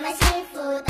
mas se foda.